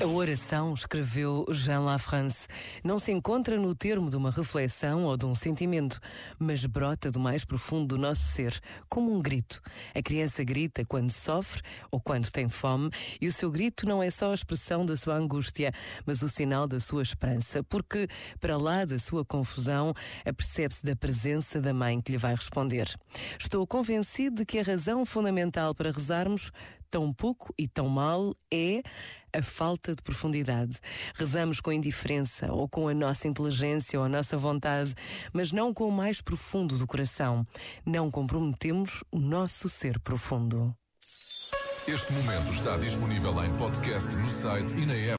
A oração, escreveu Jean Lafrance, não se encontra no termo de uma reflexão ou de um sentimento, mas brota do mais profundo do nosso ser, como um grito. A criança grita quando sofre ou quando tem fome, e o seu grito não é só a expressão da sua angústia, mas o sinal da sua esperança, porque, para lá da sua confusão, apercebe-se da presença da mãe que lhe vai responder. Estou convencido de que a razão fundamental para rezarmos tão pouco e tão mal é a falta de profundidade. Rezamos com indiferença ou com a nossa inteligência ou a nossa vontade, mas não com o mais profundo do coração. Não comprometemos o nosso ser profundo. Este momento está disponível em podcast no site e na app.